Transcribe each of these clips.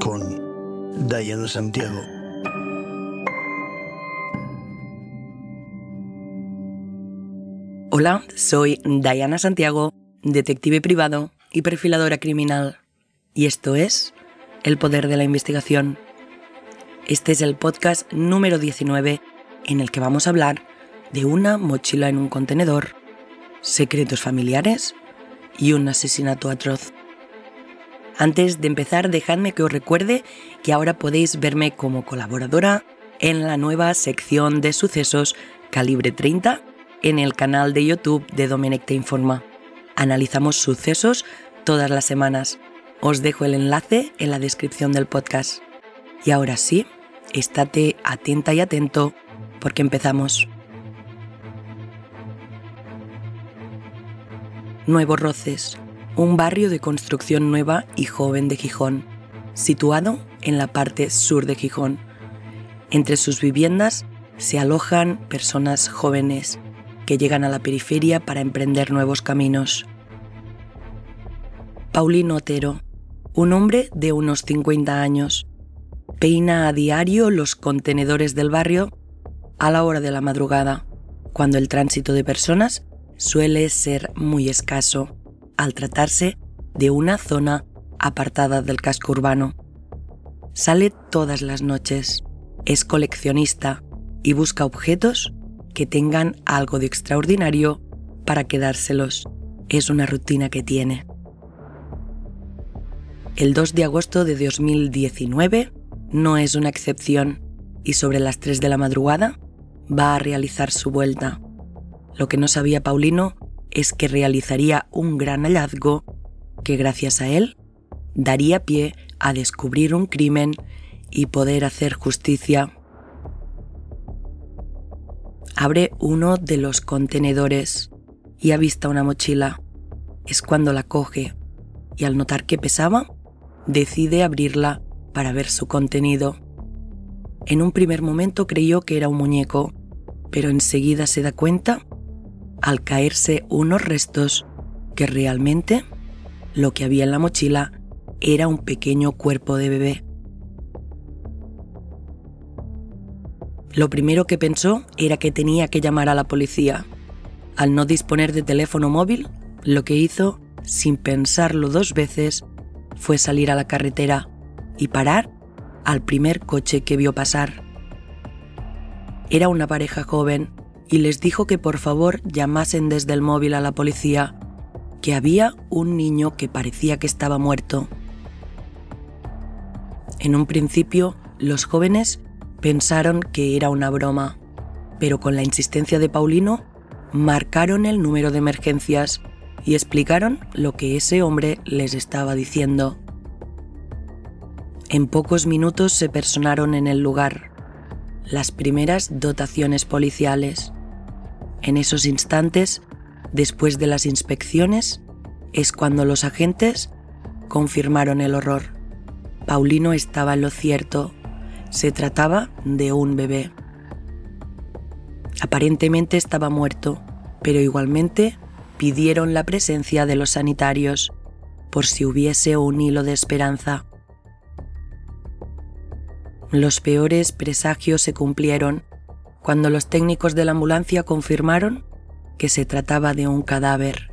Con Diana Santiago. Hola, soy Diana Santiago, detective privado y perfiladora criminal. Y esto es El Poder de la Investigación. Este es el podcast número 19 en el que vamos a hablar de una mochila en un contenedor, secretos familiares y un asesinato atroz. Antes de empezar, dejadme que os recuerde que ahora podéis verme como colaboradora en la nueva sección de sucesos Calibre 30 en el canal de YouTube de Domenech Te Informa. Analizamos sucesos todas las semanas. Os dejo el enlace en la descripción del podcast. Y ahora sí, estate atenta y atento porque empezamos. Nuevos Roces, un barrio de construcción nueva y joven de Gijón, situado en la parte sur de Gijón. Entre sus viviendas se alojan personas jóvenes que llegan a la periferia para emprender nuevos caminos. Paulino Otero, un hombre de unos 50 años, peina a diario los contenedores del barrio a la hora de la madrugada, cuando el tránsito de personas suele ser muy escaso al tratarse de una zona apartada del casco urbano. Sale todas las noches, es coleccionista y busca objetos que tengan algo de extraordinario para quedárselos. Es una rutina que tiene. El 2 de agosto de 2019 no es una excepción y sobre las 3 de la madrugada va a realizar su vuelta. Lo que no sabía Paulino es que realizaría un gran hallazgo que gracias a él daría pie a descubrir un crimen y poder hacer justicia. Abre uno de los contenedores y avista una mochila. Es cuando la coge y al notar que pesaba, decide abrirla para ver su contenido. En un primer momento creyó que era un muñeco, pero enseguida se da cuenta al caerse unos restos que realmente lo que había en la mochila era un pequeño cuerpo de bebé. Lo primero que pensó era que tenía que llamar a la policía. Al no disponer de teléfono móvil, lo que hizo, sin pensarlo dos veces, fue salir a la carretera y parar al primer coche que vio pasar. Era una pareja joven y les dijo que por favor llamasen desde el móvil a la policía, que había un niño que parecía que estaba muerto. En un principio, los jóvenes pensaron que era una broma, pero con la insistencia de Paulino, marcaron el número de emergencias y explicaron lo que ese hombre les estaba diciendo. En pocos minutos se personaron en el lugar las primeras dotaciones policiales. En esos instantes, después de las inspecciones, es cuando los agentes confirmaron el horror. Paulino estaba en lo cierto. Se trataba de un bebé. Aparentemente estaba muerto, pero igualmente pidieron la presencia de los sanitarios por si hubiese un hilo de esperanza. Los peores presagios se cumplieron cuando los técnicos de la ambulancia confirmaron que se trataba de un cadáver.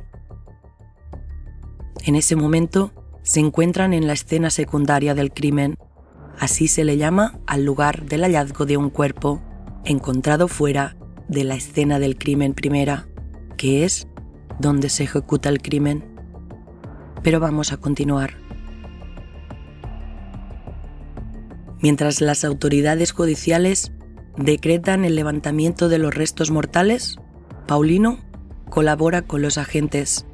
En ese momento se encuentran en la escena secundaria del crimen, así se le llama al lugar del hallazgo de un cuerpo encontrado fuera de la escena del crimen primera, que es donde se ejecuta el crimen. Pero vamos a continuar. Mientras las autoridades judiciales decretan el levantamiento de los restos mortales, Paulino colabora con los agentes,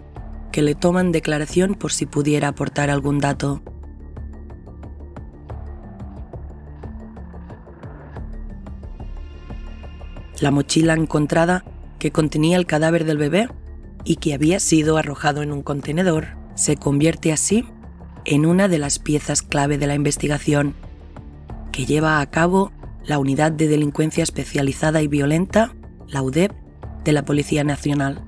que le toman declaración por si pudiera aportar algún dato. La mochila encontrada, que contenía el cadáver del bebé y que había sido arrojado en un contenedor, se convierte así en una de las piezas clave de la investigación, que lleva a cabo la Unidad de Delincuencia Especializada y Violenta, la UDEP, de la Policía Nacional.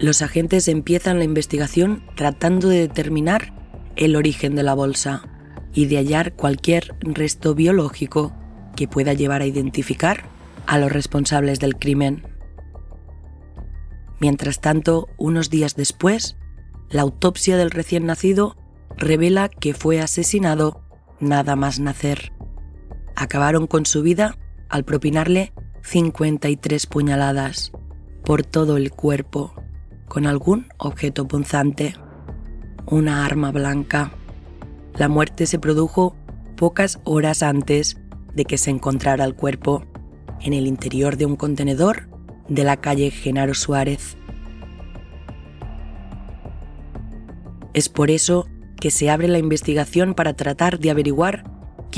los agentes empiezan la investigación tratando de determinar el origen de la bolsa y de hallar cualquier resto biológico que pueda llevar a identificar a los responsables del crimen. Mientras tanto, unos días después, la autopsia del recién nacido revela que fue asesinado nada más nacer. Acabaron con su vida al propinarle 53 puñaladas por todo el cuerpo con algún objeto punzante, una arma blanca. La muerte se produjo pocas horas antes de que se encontrara el cuerpo en el interior de un contenedor de la calle Genaro Suárez. Es por eso que se abre la investigación para tratar de averiguar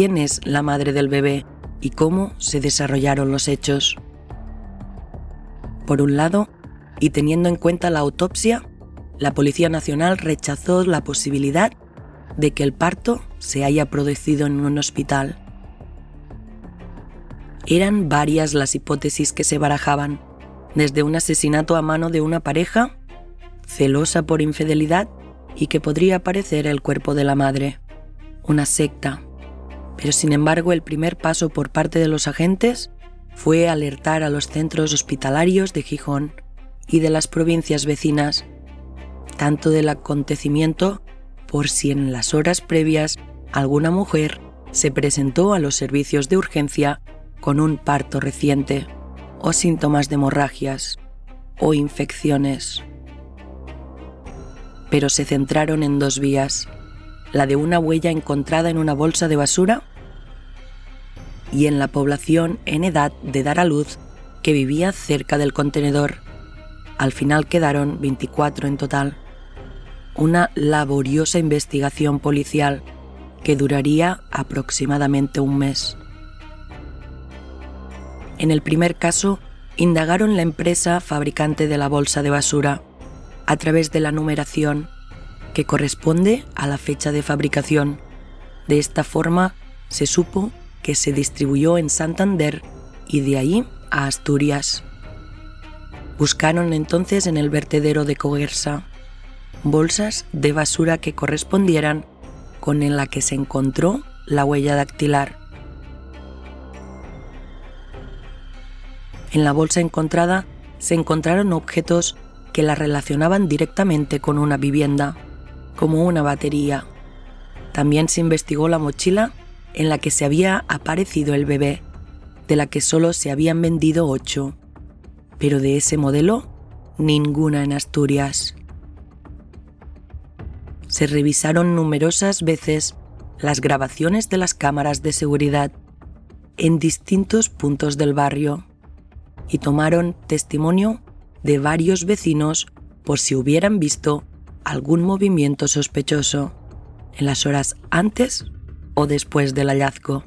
quién es la madre del bebé y cómo se desarrollaron los hechos. Por un lado, y teniendo en cuenta la autopsia, la Policía Nacional rechazó la posibilidad de que el parto se haya producido en un hospital. Eran varias las hipótesis que se barajaban, desde un asesinato a mano de una pareja, celosa por infidelidad y que podría parecer el cuerpo de la madre, una secta. Pero sin embargo el primer paso por parte de los agentes fue alertar a los centros hospitalarios de Gijón y de las provincias vecinas, tanto del acontecimiento por si en las horas previas alguna mujer se presentó a los servicios de urgencia con un parto reciente o síntomas de hemorragias o infecciones. Pero se centraron en dos vías, la de una huella encontrada en una bolsa de basura y en la población en edad de dar a luz que vivía cerca del contenedor. Al final quedaron 24 en total. Una laboriosa investigación policial que duraría aproximadamente un mes. En el primer caso, indagaron la empresa fabricante de la bolsa de basura a través de la numeración que corresponde a la fecha de fabricación. De esta forma, se supo que se distribuyó en Santander y de ahí a Asturias. Buscaron entonces en el vertedero de Coguersa bolsas de basura que correspondieran con en la que se encontró la huella dactilar. En la bolsa encontrada se encontraron objetos que la relacionaban directamente con una vivienda, como una batería. También se investigó la mochila en la que se había aparecido el bebé, de la que solo se habían vendido ocho, pero de ese modelo ninguna en Asturias. Se revisaron numerosas veces las grabaciones de las cámaras de seguridad en distintos puntos del barrio y tomaron testimonio de varios vecinos por si hubieran visto algún movimiento sospechoso en las horas antes después del hallazgo.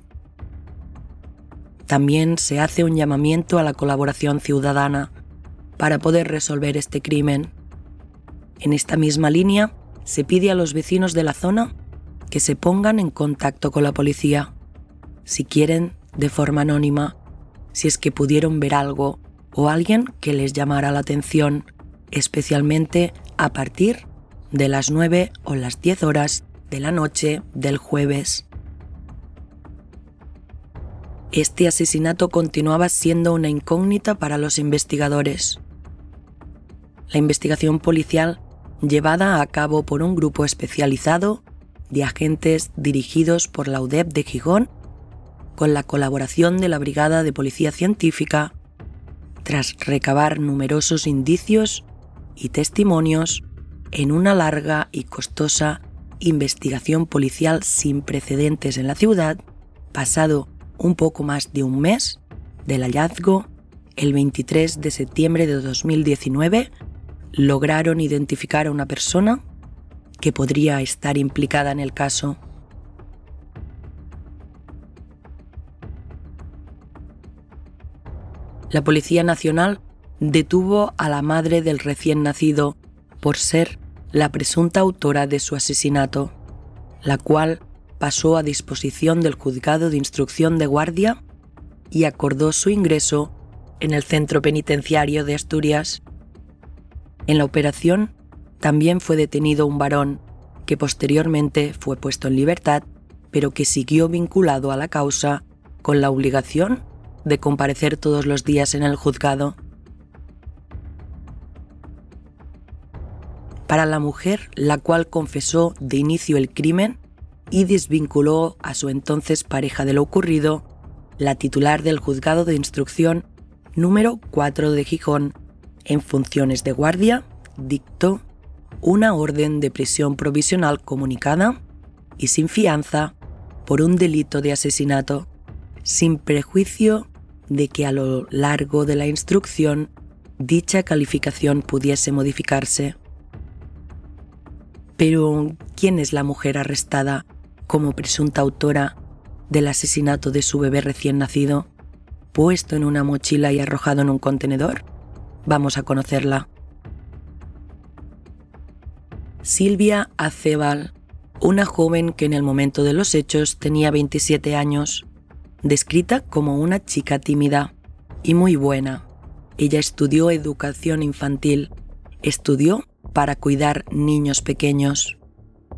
También se hace un llamamiento a la colaboración ciudadana para poder resolver este crimen. En esta misma línea, se pide a los vecinos de la zona que se pongan en contacto con la policía, si quieren, de forma anónima, si es que pudieron ver algo o alguien que les llamara la atención, especialmente a partir de las 9 o las 10 horas de la noche del jueves. Este asesinato continuaba siendo una incógnita para los investigadores. La investigación policial, llevada a cabo por un grupo especializado de agentes dirigidos por la UDEP de Gijón, con la colaboración de la Brigada de Policía Científica, tras recabar numerosos indicios y testimonios en una larga y costosa investigación policial sin precedentes en la ciudad, pasado un poco más de un mes del hallazgo, el 23 de septiembre de 2019, lograron identificar a una persona que podría estar implicada en el caso. La Policía Nacional detuvo a la madre del recién nacido por ser la presunta autora de su asesinato, la cual pasó a disposición del juzgado de instrucción de guardia y acordó su ingreso en el centro penitenciario de Asturias. En la operación también fue detenido un varón que posteriormente fue puesto en libertad, pero que siguió vinculado a la causa con la obligación de comparecer todos los días en el juzgado. Para la mujer, la cual confesó de inicio el crimen y desvinculó a su entonces pareja de lo ocurrido, la titular del juzgado de instrucción número 4 de Gijón, en funciones de guardia, dictó una orden de prisión provisional comunicada y sin fianza por un delito de asesinato, sin prejuicio de que a lo largo de la instrucción dicha calificación pudiese modificarse. Pero, ¿quién es la mujer arrestada como presunta autora del asesinato de su bebé recién nacido, puesto en una mochila y arrojado en un contenedor? Vamos a conocerla. Silvia Acebal, una joven que en el momento de los hechos tenía 27 años, descrita como una chica tímida y muy buena. Ella estudió educación infantil, estudió para cuidar niños pequeños.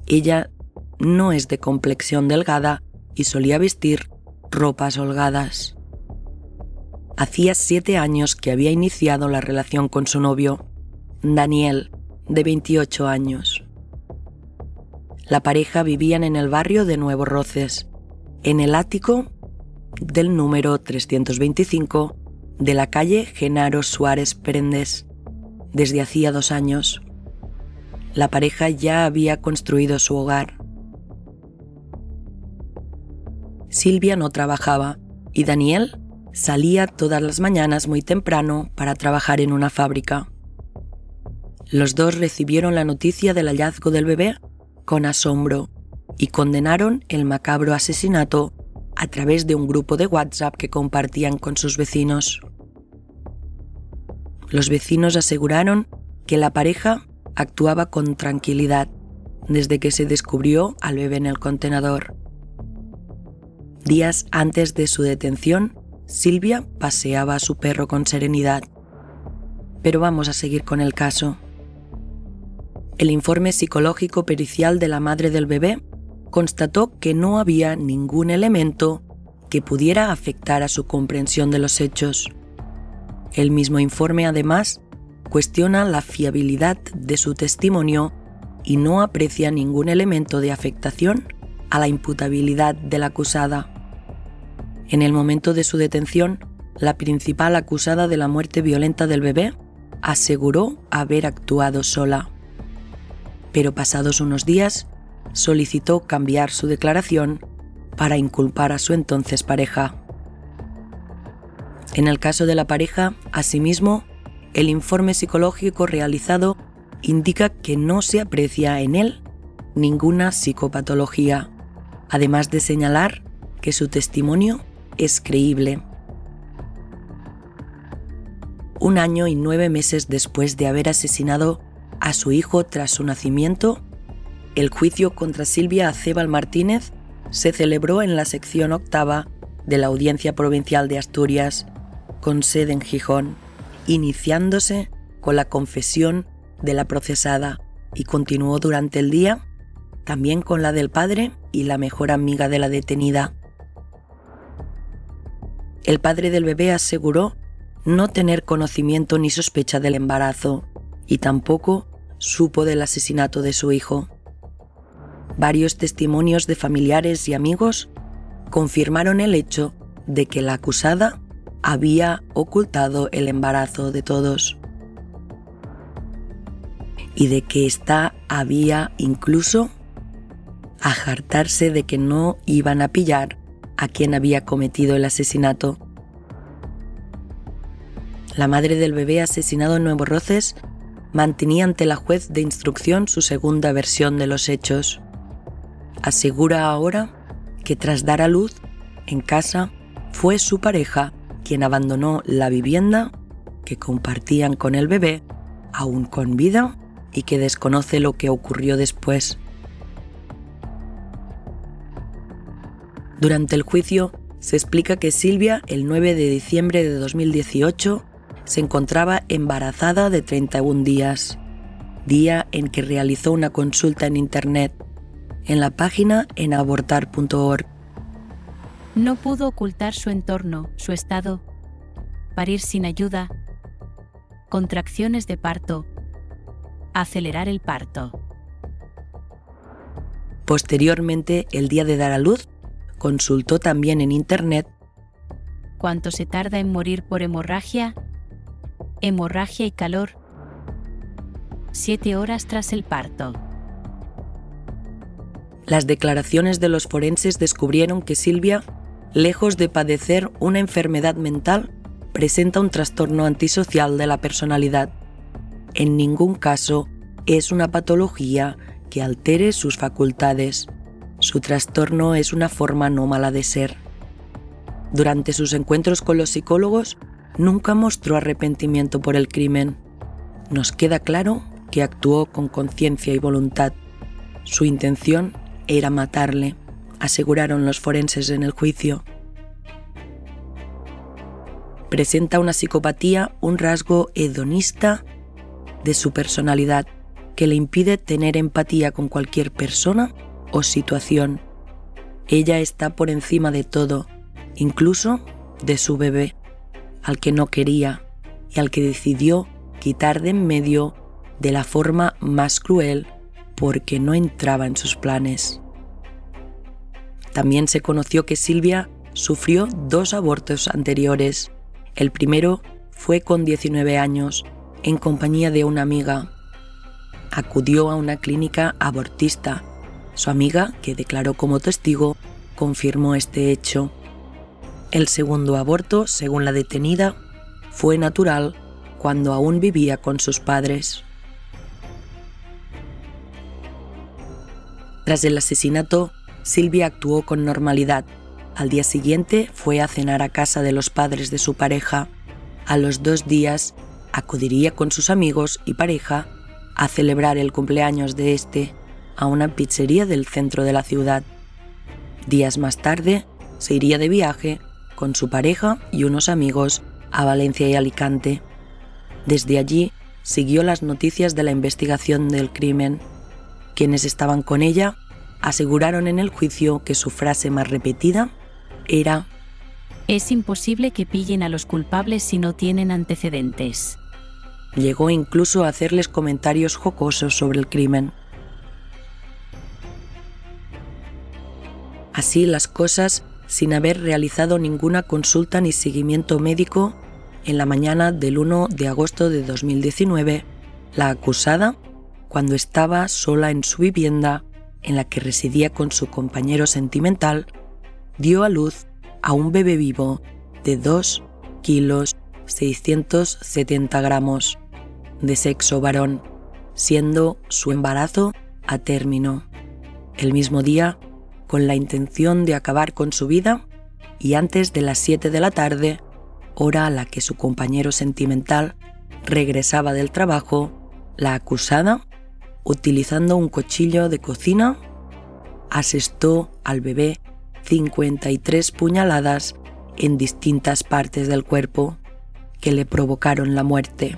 Ella no es de complexión delgada y solía vestir ropas holgadas. Hacía siete años que había iniciado la relación con su novio, Daniel, de 28 años. La pareja vivían en el barrio de Nuevo Roces, en el ático del número 325 de la calle Genaro Suárez Prendes, desde hacía dos años. La pareja ya había construido su hogar. Silvia no trabajaba y Daniel salía todas las mañanas muy temprano para trabajar en una fábrica. Los dos recibieron la noticia del hallazgo del bebé con asombro y condenaron el macabro asesinato a través de un grupo de WhatsApp que compartían con sus vecinos. Los vecinos aseguraron que la pareja actuaba con tranquilidad desde que se descubrió al bebé en el contenedor. Días antes de su detención, Silvia paseaba a su perro con serenidad. Pero vamos a seguir con el caso. El informe psicológico pericial de la madre del bebé constató que no había ningún elemento que pudiera afectar a su comprensión de los hechos. El mismo informe además cuestiona la fiabilidad de su testimonio y no aprecia ningún elemento de afectación a la imputabilidad de la acusada. En el momento de su detención, la principal acusada de la muerte violenta del bebé aseguró haber actuado sola pero pasados unos días solicitó cambiar su declaración para inculpar a su entonces pareja. En el caso de la pareja, asimismo, el informe psicológico realizado indica que no se aprecia en él ninguna psicopatología, además de señalar que su testimonio es creíble. Un año y nueve meses después de haber asesinado a su hijo tras su nacimiento, el juicio contra Silvia Acebal Martínez se celebró en la sección octava de la Audiencia Provincial de Asturias, con sede en Gijón, iniciándose con la confesión de la procesada y continuó durante el día también con la del padre y la mejor amiga de la detenida. El padre del bebé aseguró no tener conocimiento ni sospecha del embarazo y tampoco supo del asesinato de su hijo. Varios testimonios de familiares y amigos confirmaron el hecho de que la acusada había ocultado el embarazo de todos y de que ésta había incluso a jartarse de que no iban a pillar a quien había cometido el asesinato. La madre del bebé asesinado en Nuevo Roces mantenía ante la juez de instrucción su segunda versión de los hechos. Asegura ahora que tras dar a luz en casa fue su pareja quien abandonó la vivienda que compartían con el bebé, aún con vida, y que desconoce lo que ocurrió después. Durante el juicio se explica que Silvia, el 9 de diciembre de 2018, se encontraba embarazada de 31 días, día en que realizó una consulta en Internet, en la página en abortar.org. No pudo ocultar su entorno, su estado. Parir sin ayuda. Contracciones de parto. Acelerar el parto. Posteriormente, el día de dar a luz, consultó también en Internet cuánto se tarda en morir por hemorragia, hemorragia y calor. Siete horas tras el parto. Las declaraciones de los forenses descubrieron que Silvia, lejos de padecer una enfermedad mental, presenta un trastorno antisocial de la personalidad. En ningún caso es una patología que altere sus facultades. Su trastorno es una forma nómala de ser. Durante sus encuentros con los psicólogos, nunca mostró arrepentimiento por el crimen. Nos queda claro que actuó con conciencia y voluntad. Su intención era matarle, aseguraron los forenses en el juicio. Presenta una psicopatía, un rasgo hedonista de su personalidad que le impide tener empatía con cualquier persona o situación. Ella está por encima de todo, incluso de su bebé, al que no quería y al que decidió quitar de en medio de la forma más cruel porque no entraba en sus planes. También se conoció que Silvia sufrió dos abortos anteriores. El primero fue con 19 años, en compañía de una amiga. Acudió a una clínica abortista. Su amiga, que declaró como testigo, confirmó este hecho. El segundo aborto, según la detenida, fue natural cuando aún vivía con sus padres. Tras el asesinato, Silvia actuó con normalidad. Al día siguiente fue a cenar a casa de los padres de su pareja. A los dos días acudiría con sus amigos y pareja a celebrar el cumpleaños de este a una pizzería del centro de la ciudad. Días más tarde se iría de viaje con su pareja y unos amigos a Valencia y Alicante. Desde allí siguió las noticias de la investigación del crimen. Quienes estaban con ella aseguraron en el juicio que su frase más repetida era Es imposible que pillen a los culpables si no tienen antecedentes. Llegó incluso a hacerles comentarios jocosos sobre el crimen. Así las cosas sin haber realizado ninguna consulta ni seguimiento médico, en la mañana del 1 de agosto de 2019, la acusada, cuando estaba sola en su vivienda, en la que residía con su compañero sentimental, dio a luz a un bebé vivo de 2 kilos 670 gramos, de sexo varón, siendo su embarazo a término. El mismo día con la intención de acabar con su vida y antes de las 7 de la tarde, hora a la que su compañero sentimental regresaba del trabajo, la acusada, utilizando un cuchillo de cocina, asestó al bebé 53 puñaladas en distintas partes del cuerpo que le provocaron la muerte.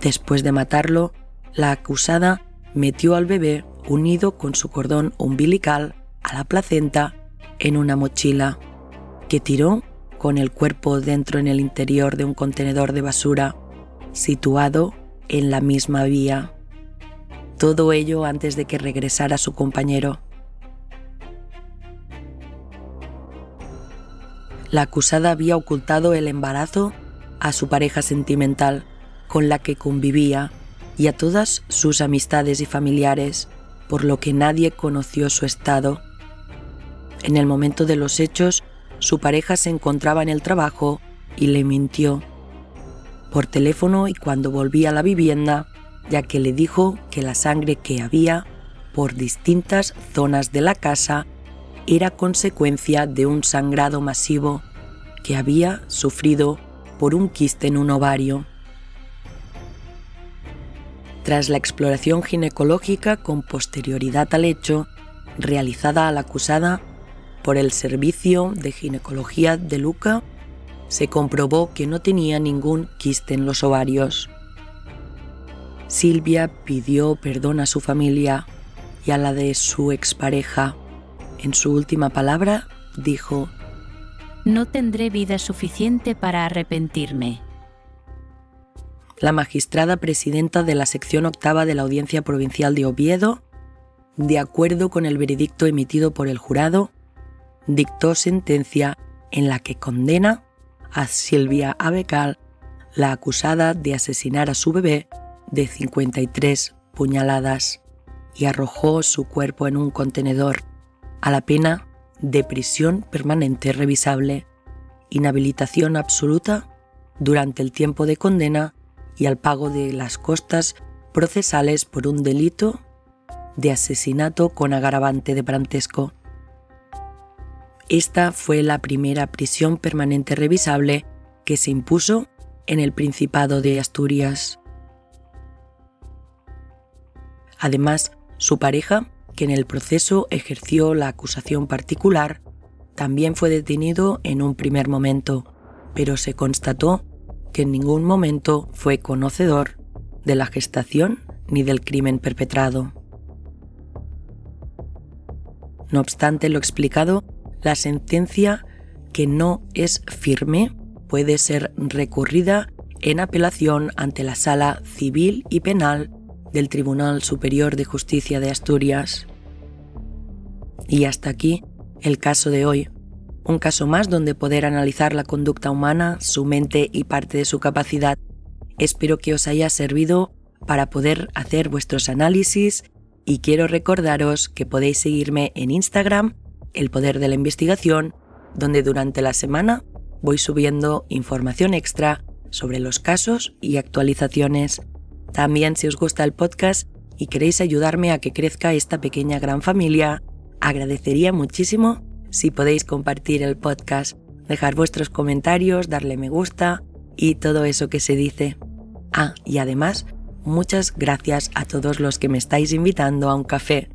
Después de matarlo, la acusada metió al bebé unido con su cordón umbilical a la placenta en una mochila que tiró con el cuerpo dentro en el interior de un contenedor de basura situado en la misma vía. Todo ello antes de que regresara su compañero. La acusada había ocultado el embarazo a su pareja sentimental con la que convivía y a todas sus amistades y familiares, por lo que nadie conoció su estado. En el momento de los hechos, su pareja se encontraba en el trabajo y le mintió por teléfono y cuando volvía a la vivienda, ya que le dijo que la sangre que había por distintas zonas de la casa era consecuencia de un sangrado masivo que había sufrido por un quiste en un ovario. Tras la exploración ginecológica con posterioridad al hecho, realizada a la acusada por el Servicio de Ginecología de Luca, se comprobó que no tenía ningún quiste en los ovarios. Silvia pidió perdón a su familia y a la de su expareja. En su última palabra dijo, No tendré vida suficiente para arrepentirme. La magistrada presidenta de la sección octava de la Audiencia Provincial de Oviedo, de acuerdo con el veredicto emitido por el jurado, dictó sentencia en la que condena a Silvia Abecal, la acusada de asesinar a su bebé de 53 puñaladas y arrojó su cuerpo en un contenedor a la pena de prisión permanente revisable, inhabilitación absoluta durante el tiempo de condena y al pago de las costas procesales por un delito de asesinato con agravante de parentesco. Esta fue la primera prisión permanente revisable que se impuso en el Principado de Asturias. Además, su pareja, que en el proceso ejerció la acusación particular, también fue detenido en un primer momento, pero se constató que en ningún momento fue conocedor de la gestación ni del crimen perpetrado. No obstante lo explicado, la sentencia que no es firme puede ser recurrida en apelación ante la Sala Civil y Penal del Tribunal Superior de Justicia de Asturias. Y hasta aquí el caso de hoy, un caso más donde poder analizar la conducta humana, su mente y parte de su capacidad. Espero que os haya servido para poder hacer vuestros análisis y quiero recordaros que podéis seguirme en Instagram el Poder de la Investigación, donde durante la semana voy subiendo información extra sobre los casos y actualizaciones. También si os gusta el podcast y queréis ayudarme a que crezca esta pequeña gran familia, agradecería muchísimo si podéis compartir el podcast, dejar vuestros comentarios, darle me gusta y todo eso que se dice. Ah, y además, muchas gracias a todos los que me estáis invitando a un café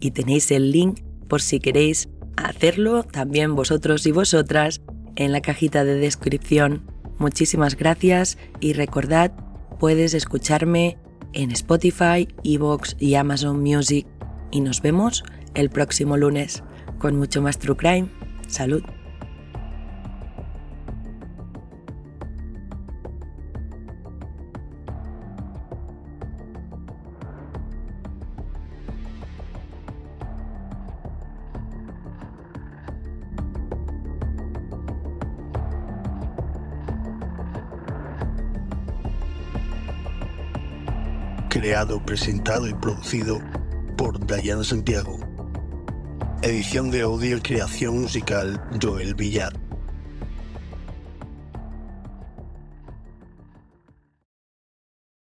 y tenéis el link por si queréis hacerlo también vosotros y vosotras en la cajita de descripción. Muchísimas gracias y recordad, puedes escucharme en Spotify, Evox y Amazon Music. Y nos vemos el próximo lunes con mucho más True Crime. Salud. creado, presentado y producido por Dayana Santiago. Edición de audio y creación musical Joel Villar.